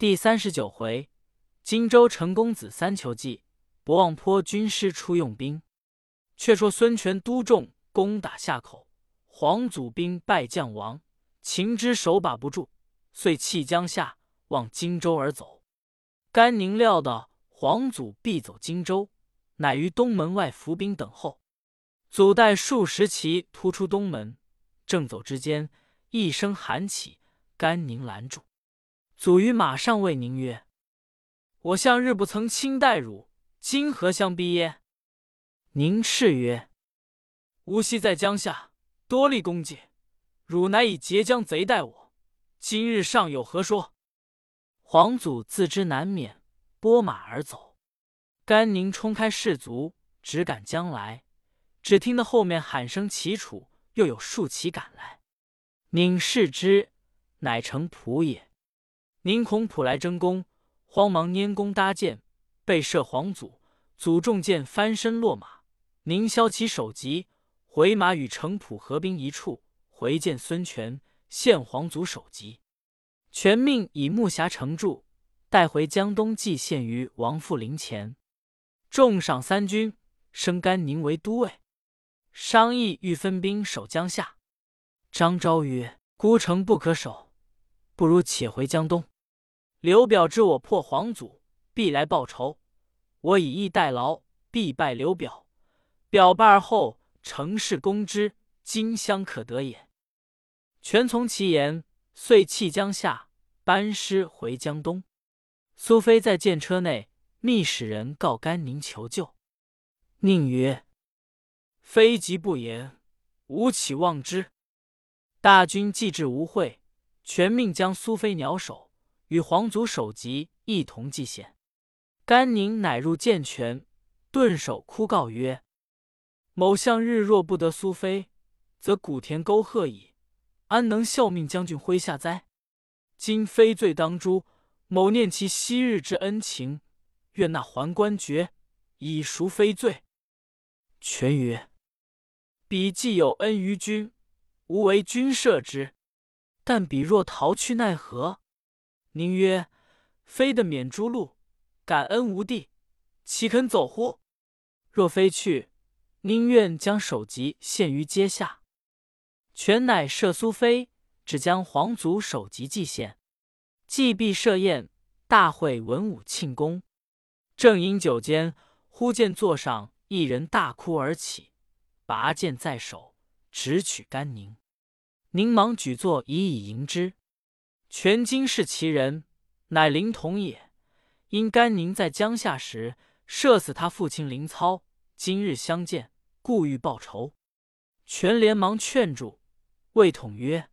第三十九回，荆州陈公子三求计，博望坡军师出用兵。却说孙权督众攻打夏口，黄祖兵败将亡，秦之手把不住，遂弃江夏，往荆州而走。甘宁料到黄祖必走荆州，乃于东门外伏兵等候。祖带数十骑突出东门，正走之间，一声喊起，甘宁拦住。祖于马上谓宁曰：“我向日不曾亲待汝，今何相逼耶？”宁叱曰：“吾昔在江夏多立功绩，汝乃以截江贼待我，今日尚有何说？”黄祖自知难免，拨马而走。甘宁冲开士卒，直赶将来。只听得后面喊声齐楚，又有数骑赶来。宁视之，乃成仆也。宁恐普来争功，慌忙拈弓搭箭，被射黄祖。祖中箭翻身落马。宁削其首级，回马与程普合兵一处，回见孙权，献黄祖首级。权命以木匣盛住，带回江东，祭献于王父陵前。重赏三军，升甘宁为都尉。商议欲分兵守江夏。张昭曰：“孤城不可守，不如且回江东。”刘表知我破黄祖，必来报仇。我以逸待劳，必败刘表。表败而后，乘势攻之，荆襄可得也。权从其言，遂弃江夏，班师回江东。苏飞在舰车内，密使人告甘宁求救。宁曰：“非急不言，吾岂忘之？”大军既至吴会，全命将苏飞鸟首。与皇族首级一同祭献，甘宁乃入见权，顿首哭告曰：“某向日若不得苏妃，则古田沟壑矣，安能效命将军麾下哉？今非罪当诛，某念其昔日之恩情，愿纳还官爵，以赎非罪。”全曰：“彼既有恩于君，吾为君赦之。但彼若逃去，奈何？”宁曰：“非得免诛戮，感恩无地，岂肯走乎？若非去，宁愿将首级献于阶下。”权乃赦苏妃，只将皇族首级祭献。祭毕设宴，大会文武庆功。正饮酒间，忽见座上一人大哭而起，拔剑在手，直取甘宁。宁忙举座以以迎之。权今是其人，乃灵统也。因甘宁在江夏时射死他父亲林操，今日相见，故欲报仇。权连忙劝住，魏统曰：“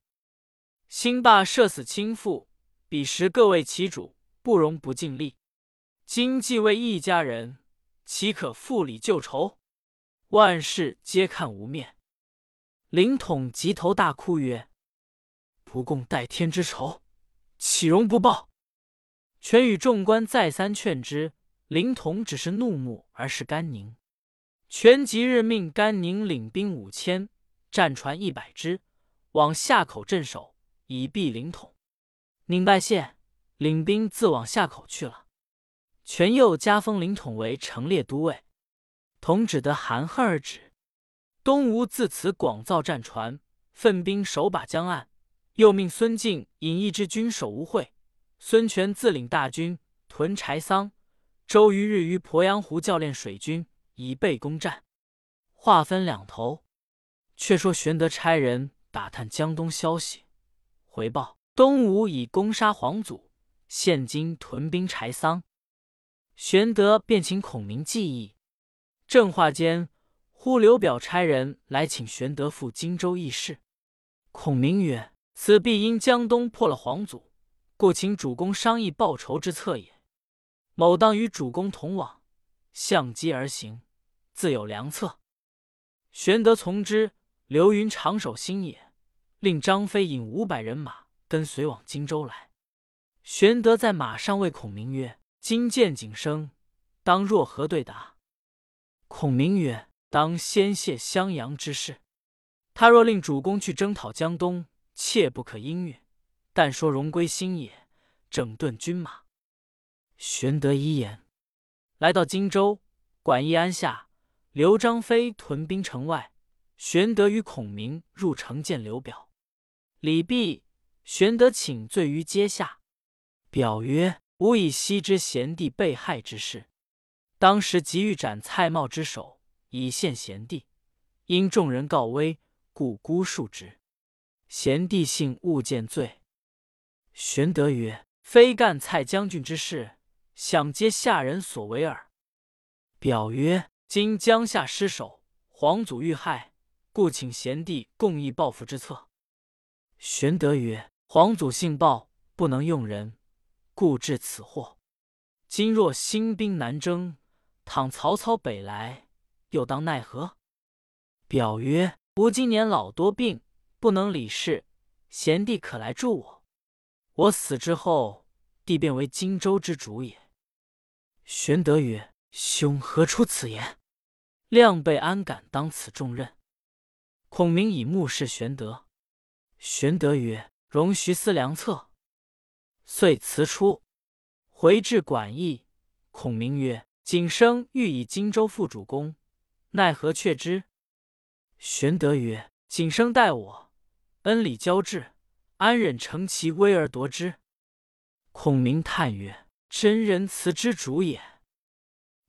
兴霸射死亲父，彼时各为其主，不容不尽力。今既为一家人，岂可复礼旧仇？万事皆看无面。”灵统急头大哭曰：“不共戴天之仇！”岂容不报？权与众官再三劝之，灵统只是怒目而视甘宁。权即日命甘宁领兵五千，战船一百只，往夏口镇守，以避灵统。宁拜谢，领兵自往夏口去了。权又加封灵统为城列都尉，统只得含恨而止。东吴自此广造战船，奋兵守把江岸。又命孙敬引一支军守吴会，孙权自领大军屯柴桑。周瑜日于鄱阳湖教练水军，以备攻战。话分两头。却说玄德差人打探江东消息，回报东吴已攻杀黄祖，现今屯兵柴桑。玄德便请孔明计议。正话间，忽刘表差人来请玄德赴荆州议事。孔明曰。此必因江东破了皇祖，故请主公商议报仇之策也。某当与主公同往，相机而行，自有良策。玄德从之。刘云长守新野，令张飞引五百人马跟随往荆州来。玄德在马上谓孔明曰：“今见景生，当若何对答？”孔明曰：“当先谢襄阳之事。他若令主公去征讨江东。”切不可应允。但说荣归新野，整顿军马。玄德一言，来到荆州，管义安下。刘张飞屯兵城外，玄德与孔明入城见刘表。礼毕，玄德请罪于阶下。表曰：“吾以悉知贤弟被害之事，当时急欲斩蔡瑁之首，以献贤弟。因众人告危，故孤恕之。贤弟幸勿见罪。”玄德曰：“非干蔡将军之事，想皆下人所为耳。”表曰。今江夏失守，皇祖遇害，故请贤弟共议报复之策。玄德曰：“皇祖性暴，不能用人，故致此祸。今若兴兵南征，倘曹操北来，又当奈何？”表曰：“吾今年老多病，不能理事，贤弟可来助我。我死之后，弟便为荆州之主也。”玄德曰。兄何出此言？亮备安敢当此重任？孔明以目视玄德。玄德曰：“容徐思良策。”遂辞出，回至馆驿。孔明曰：“景生欲以荆州副主公，奈何却之？”玄德曰：“景生待我，恩礼交至，安忍乘其威而夺之？”孔明叹曰：“真仁慈之主也。”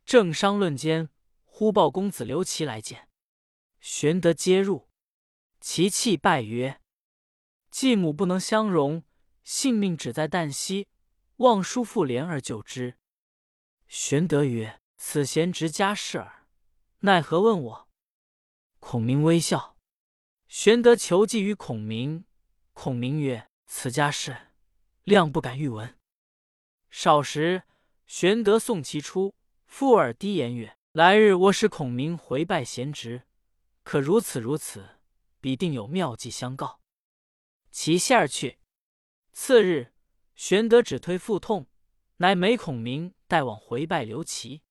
正商论间，忽报公子刘琦来见。玄德接入，其泣拜曰：“继母不能相容，性命只在旦夕，望叔父怜而救之。”玄德曰：“此贤侄家事耳，奈何问我？”孔明微笑。玄德求计于孔明，孔明曰：“此家事，亮不敢预闻。”少时，玄德送其出。附耳低言曰：“来日我使孔明回拜贤侄，可如此如此，必定有妙计相告。”其下去。次日，玄德只推腹痛，乃没孔明带往回拜刘琦。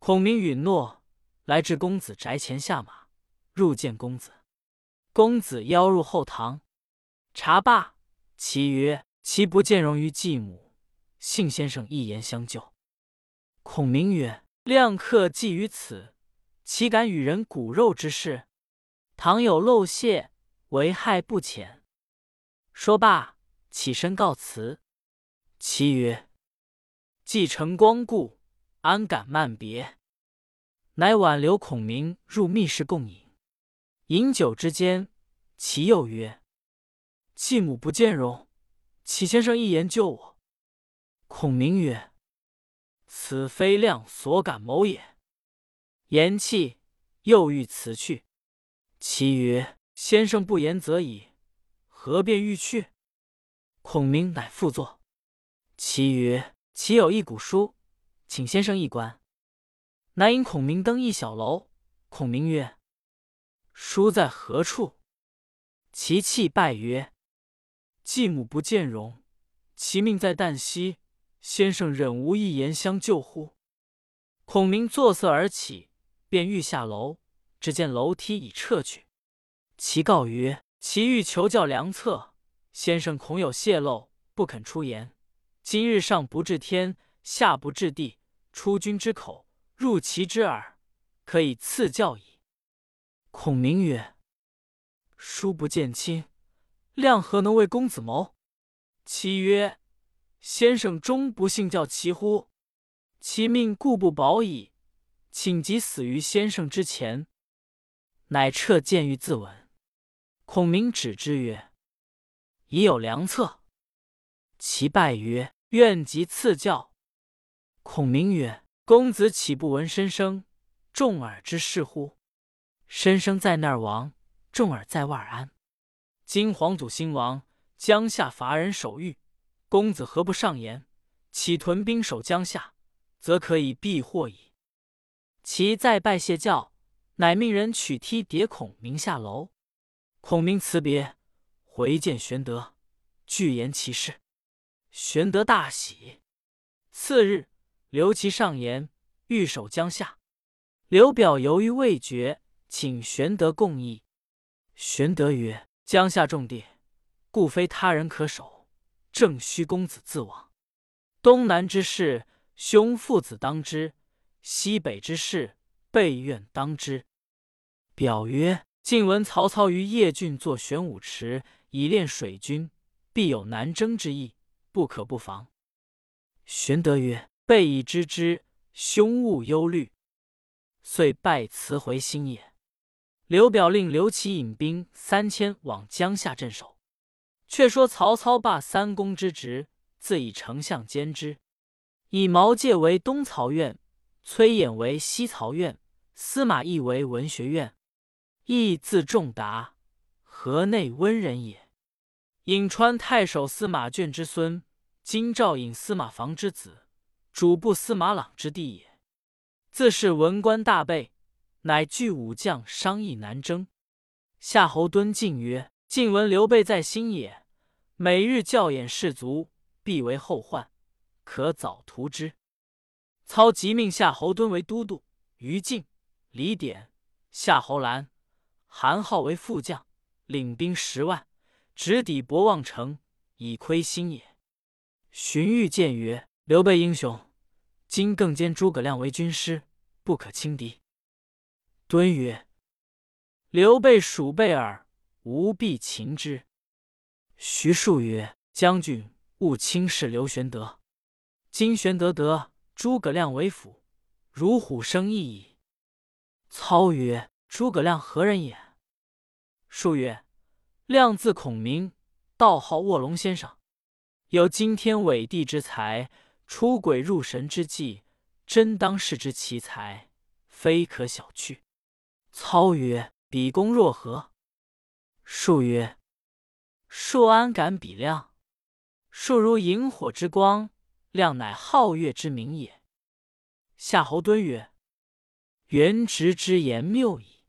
孔明允诺，来至公子宅前下马，入见公子。公子邀入后堂，茶罢，其曰：“其不见容于继母，幸先生一言相救。”孔明曰：“亮客寄于此，岂敢与人骨肉之事？倘有漏泄，为害不浅。”说罢，起身告辞。其曰：“既承光顾，安敢慢别？”乃挽留孔明入密室共饮。饮酒之间，其又曰：“继母不见容，启先生一言救我。”孔明曰：此非亮所敢谋也。言讫，又欲辞去。其曰：“先生不言则已，何便欲去？”孔明乃复坐。其曰：“岂有一古书，请先生一观。”乃引孔明登一小楼。孔明曰：“书在何处？”其泣拜曰：“继母不见容，其命在旦夕。”先生忍无一言相救乎？孔明作色而起，便欲下楼，只见楼梯已撤去。其告曰：“其欲求教良策，先生恐有泄露，不肯出言。今日上不治天，下不治地，出君之口，入其之耳，可以赐教矣。”孔明曰：“叔不见亲，亮何能为公子谋？”其曰。先生终不信教其乎？其命固不保矣，请即死于先生之前。乃撤剑欲自刎。孔明止之曰：“已有良策。”其拜曰：“愿即赐教。”孔明曰：“公子岂不闻申生、重耳之事乎？申生在那儿亡，重耳在外安。今皇祖兴亡，江夏乏人守御。”公子何不上言？启屯兵守江夏，则可以避祸矣。其再拜谢教，乃命人取梯叠孔明下楼。孔明辞别，回见玄德，具言其事。玄德大喜。次日，刘琦上言，欲守江夏。刘表犹豫未决，请玄德共议。玄德曰：“江夏重地，故非他人可守。”正需公子自往。东南之事，兄父子当之；西北之事，备愿当之。”表曰：“晋闻曹操于邺郡作玄武池，以练水军，必有南征之意，不可不防。”玄德曰：“备已知之，兄勿忧虑。”遂拜辞回新野。刘表令刘琦引兵三千往江夏镇守。却说曹操罢三公之职，自以丞相兼之，以毛玠为东曹院，崔琰为西曹院，司马懿为文学院。懿字仲达，河内温人也。颍川太守司马眷之孙，今赵尹司马防之子，主簿司马朗之弟也。自是文官大备，乃聚武将商议南征。夏侯惇进曰：“晋闻刘备在新野，每日教演士卒，必为后患，可早图之。”操即命夏侯惇为都督，于禁、李典、夏侯兰。韩浩为副将，领兵十万，直抵博望城，以窥新野。荀彧见曰：“刘备英雄，今更兼诸葛亮为军师，不可轻敌。”敦曰：“刘备属备耳，吾必擒之。”徐庶曰：“将军勿轻视刘玄德，今玄德得诸葛亮为辅，如虎生翼矣。”操曰：“诸葛亮何人也？”庶曰：“亮字孔明，道号卧龙先生，有惊天伟地之才，出鬼入神之计，真当世之奇才，非可小觑。”操曰：“比公若何？”数曰：“数安敢比亮？数如萤火之光，亮乃皓月之明也。”夏侯惇曰：“元直之言谬矣。”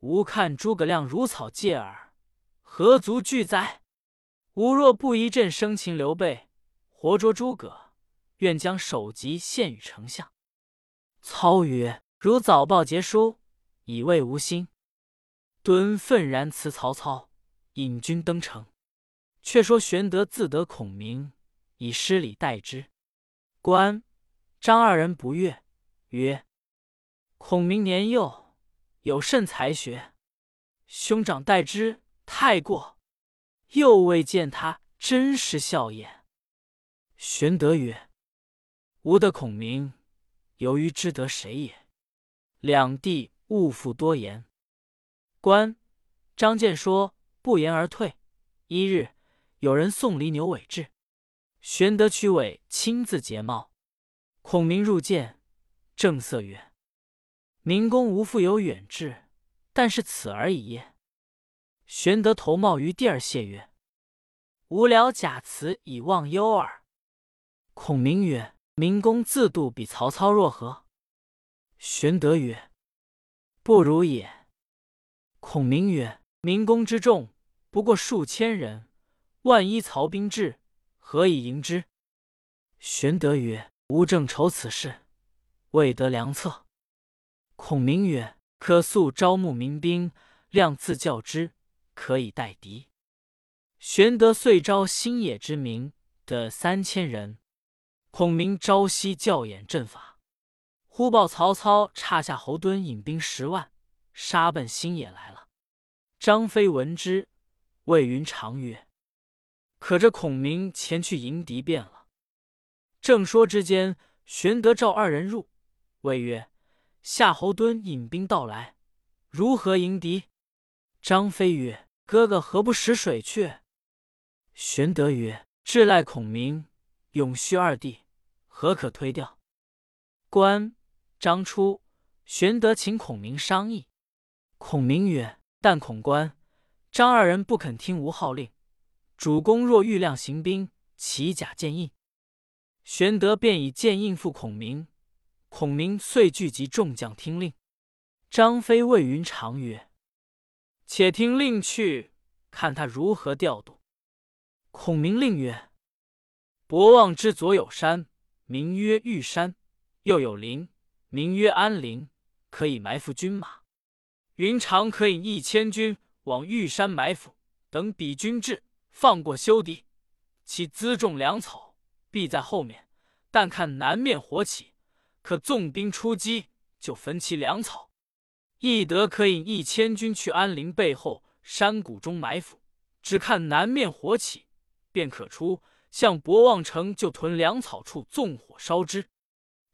吾看诸葛亮如草芥耳，何足惧哉？吾若不一阵生擒刘备，活捉诸葛，愿将首级献与丞相。操曰：“如早报捷书，以慰吾心。”敦愤然辞曹操，引军登城。却说玄德自得孔明，以失礼待之。关张二人不悦，曰：“孔明年幼。”有甚才学？兄长待之太过，又未见他真实笑颜。玄德曰：“吾得孔明，由于知得谁也。两地勿复多言。”关张建说不言而退。一日，有人送犁牛尾至，玄德取尾亲自结帽。孔明入见，正色曰。明公无复有远志，但是此而已也？玄德头帽于地而谢曰：“无聊假辞以忘忧耳。”孔明曰：“明公自度比曹操若何？”玄德曰：“不如也。”孔明曰：“明公之众不过数千人，万一曹兵至，何以迎之？”玄德曰：“吾正愁此事，未得良策。”孔明曰：“可速招募民兵，量自教之，可以待敌。”玄德遂招新野之民，得三千人。孔明朝夕教演阵法。忽报曹操差夏侯惇引兵十万，杀奔新野来了。张飞闻之，谓云长曰：“可这孔明前去迎敌便了。”正说之间，玄德召二人入，谓曰：夏侯惇引兵到来，如何迎敌？张飞曰：“哥哥何不使水去？”玄德曰：“至赖孔明、永续二弟，何可推掉？”关张出，玄德请孔明商议。孔明曰：“但孔关、张二人不肯听吾号令，主公若欲亮行兵，起甲见印。”玄德便以剑应付孔明。孔明遂聚集众将听令。张飞谓云长曰：“且听令去，看他如何调度。”孔明令曰：“博望之左有山，名曰玉山；右有林，名曰安陵，可以埋伏军马。云长可引一千军往玉山埋伏，等彼军至，放过休敌。其辎重粮草必在后面，但看南面火起，可纵兵出击，就焚其粮草。翼德可引一千军去安陵背后山谷中埋伏，只看南面火起，便可出向博望城，就屯粮草处纵火烧之。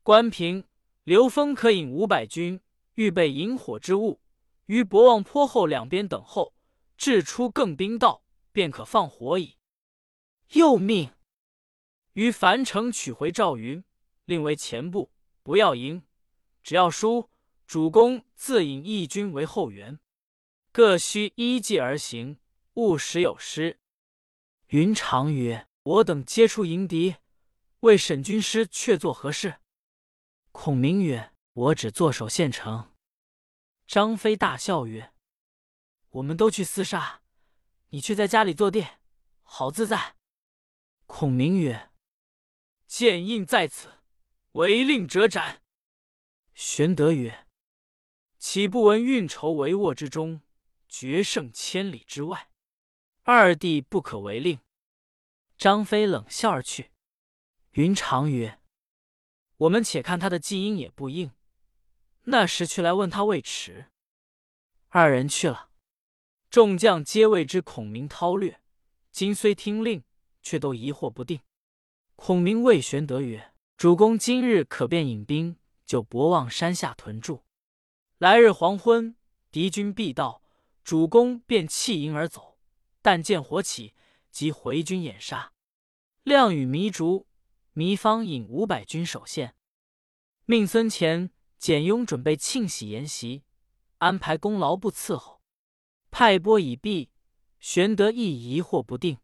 关平、刘封可引五百军，预备引火之物，于博望坡后两边等候，至出更兵到，便可放火矣。又命。于樊城取回赵云，令为前部，不要迎，只要输。主公自引义军为后援，各需依计而行，勿使有失。云长曰：“我等皆出迎敌，为沈军师却做何事？”孔明曰：“我只坐守县城。”张飞大笑曰：“我们都去厮杀，你却在家里坐殿，好自在。”孔明曰。剑印在此，违令者斩。玄德曰：“岂不闻运筹帷幄之中，决胜千里之外？二弟不可违令。”张飞冷笑而去。云长曰：“我们且看他的计应也不应，那时去来问他未迟。”二人去了，众将皆谓之孔明韬略，今虽听令，却都疑惑不定。孔明谓玄德曰：“主公今日可便引兵就博望山下屯驻，来日黄昏，敌军必到，主公便弃营而走。但见火起，即回军掩杀。亮与糜竺、糜芳引五百军守县，命孙乾、简雍准备庆喜筵席，安排功劳簿伺候。派拨已毕，玄德亦疑惑不定。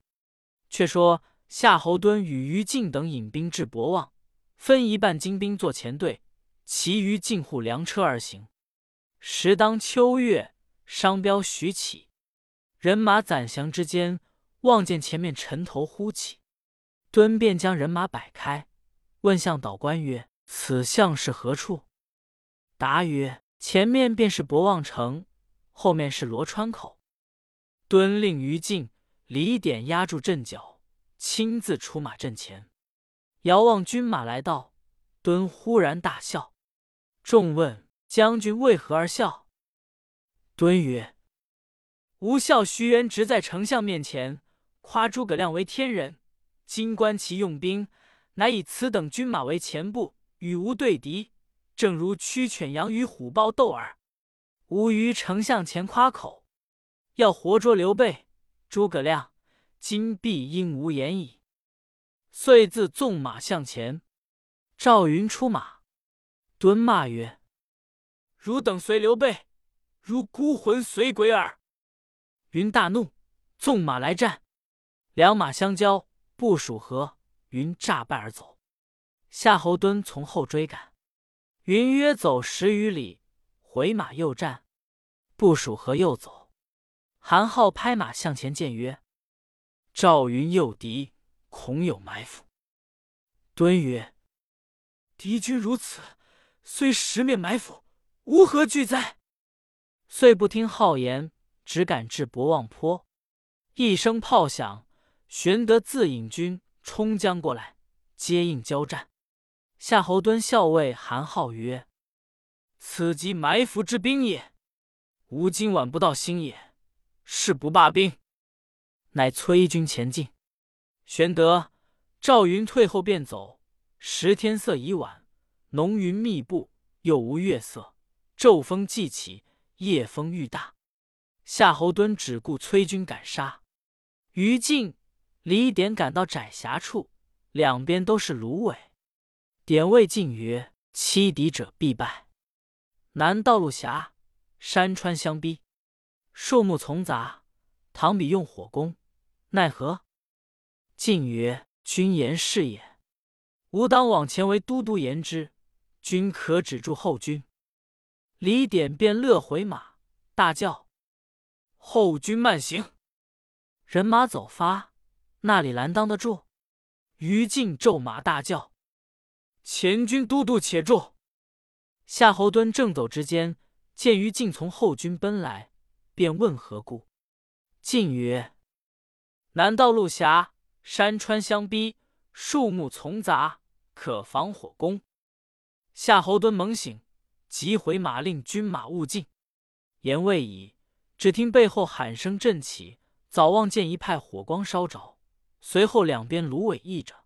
却说。”夏侯惇与于禁等引兵至博望，分一半精兵做前队，其余进护粮车而行。时当秋月，商标徐起，人马攒翔之间，望见前面尘头忽起，敦便将人马摆开，问向导官曰：“此巷是何处？”答曰：“前面便是博望城，后面是罗川口。”敦令于禁、李典压住阵脚。亲自出马阵前，遥望军马来到，敦忽然大笑。众问将军为何而笑？敦曰：“吾笑徐元直在丞相面前夸诸葛亮为天人，今观其用兵，乃以此等军马为前部，与吾对敌，正如驱犬羊与虎豹斗耳。吾于丞相前夸口，要活捉刘备、诸葛亮。”今必应无言矣，遂自纵马向前。赵云出马，敦骂曰：“汝等随刘备，如孤魂随鬼耳！”云大怒，纵马来战，两马相交，不数合，云诈败而走。夏侯惇从后追赶，云约走十余里，回马又战，不数合又走。韩浩拍马向前见曰。赵云诱敌，恐有埋伏。敦曰：“敌军如此，虽十面埋伏，无何惧哉？”遂不听号言，只赶至博望坡。一声炮响，玄德自引军冲将过来，接应交战。夏侯惇校尉韩浩曰：“此即埋伏之兵也。吾今晚不到星野，誓不罢兵。”乃催军前进，玄德、赵云退后便走。时天色已晚，浓云密布，又无月色，骤风既起，夜风愈大。夏侯惇只顾催军赶杀。于禁、李典赶到窄狭处，两边都是芦苇。典谓晋曰：“欺敌者必败。南道路狭，山川相逼，树木丛杂，倘彼用火攻。”奈何？晋曰：“君言是也。吾当往前为都督言之，君可止住后军。”李典便勒回马，大叫：“后军慢行！”人马走发，那里拦当得住？于禁骤马大叫：“前军都督且住！”夏侯惇正走之间，见于禁从后军奔来，便问何故。晋曰：南道路狭，山川相逼，树木丛杂，可防火攻。”夏侯惇猛醒，急回马令军马勿进。言未已，只听背后喊声震起，早望见一派火光烧着，随后两边芦苇溢着。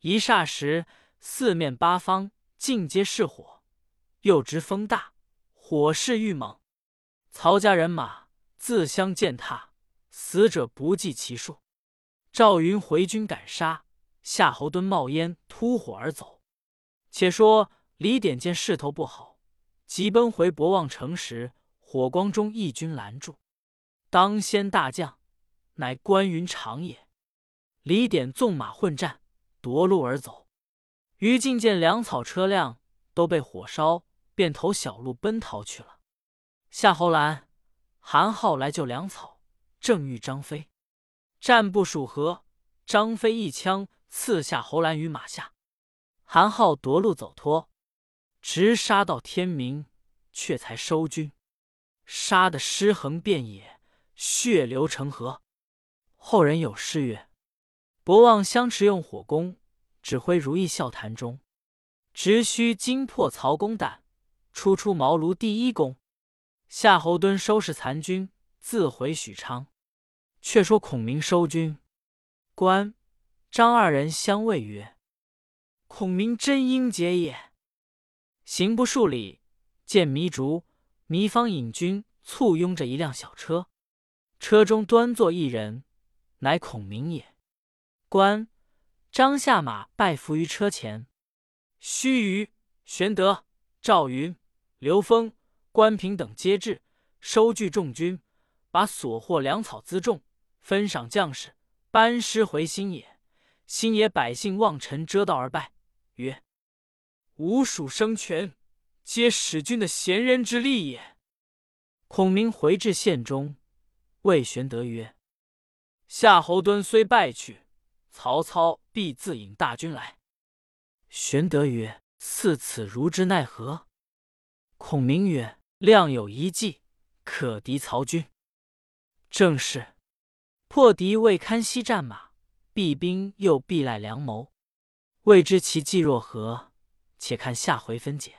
一霎时，四面八方尽皆是火，又知风大，火势愈猛。曹家人马自相践踏，死者不计其数。赵云回军赶杀，夏侯惇冒烟突火而走。且说李典见势头不好，急奔回博望城时，火光中义军拦住。当先大将乃关云长也。李典纵马混战。夺路而走，于禁见粮草车辆都被火烧，便投小路奔逃去了。夏侯兰、韩浩来救粮草，正遇张飞，战不数合，张飞一枪刺夏侯兰于马下，韩浩夺路走脱，直杀到天明，却才收军，杀得尸横遍野，血流成河。后人有诗曰。博望相持用火攻，指挥如意笑谈中。直须惊破曹公胆，初出茅庐第一功。夏侯惇收拾残军，自回许昌。却说孔明收军，关张二人相谓曰：“孔明真英杰也。”行不数里，见糜竺、糜芳引军簇拥着一辆小车，车中端坐一人，乃孔明也。关张下马拜伏于车前，须臾，玄德、赵云、刘封、关平等皆至，收聚众军，把所获粮草辎重分赏将士，班师回新野。新野百姓望尘遮道而拜，曰：“吾属生权，皆使君的贤人之力也。”孔明回至县中，谓玄德曰：“夏侯惇虽败去。”曹操必自引大军来。玄德曰：“赐此如之奈何？”孔明曰：“亮有一计，可敌曹军。正是破敌未堪息战马，避兵又必赖良谋。未知其计若何？且看下回分解。”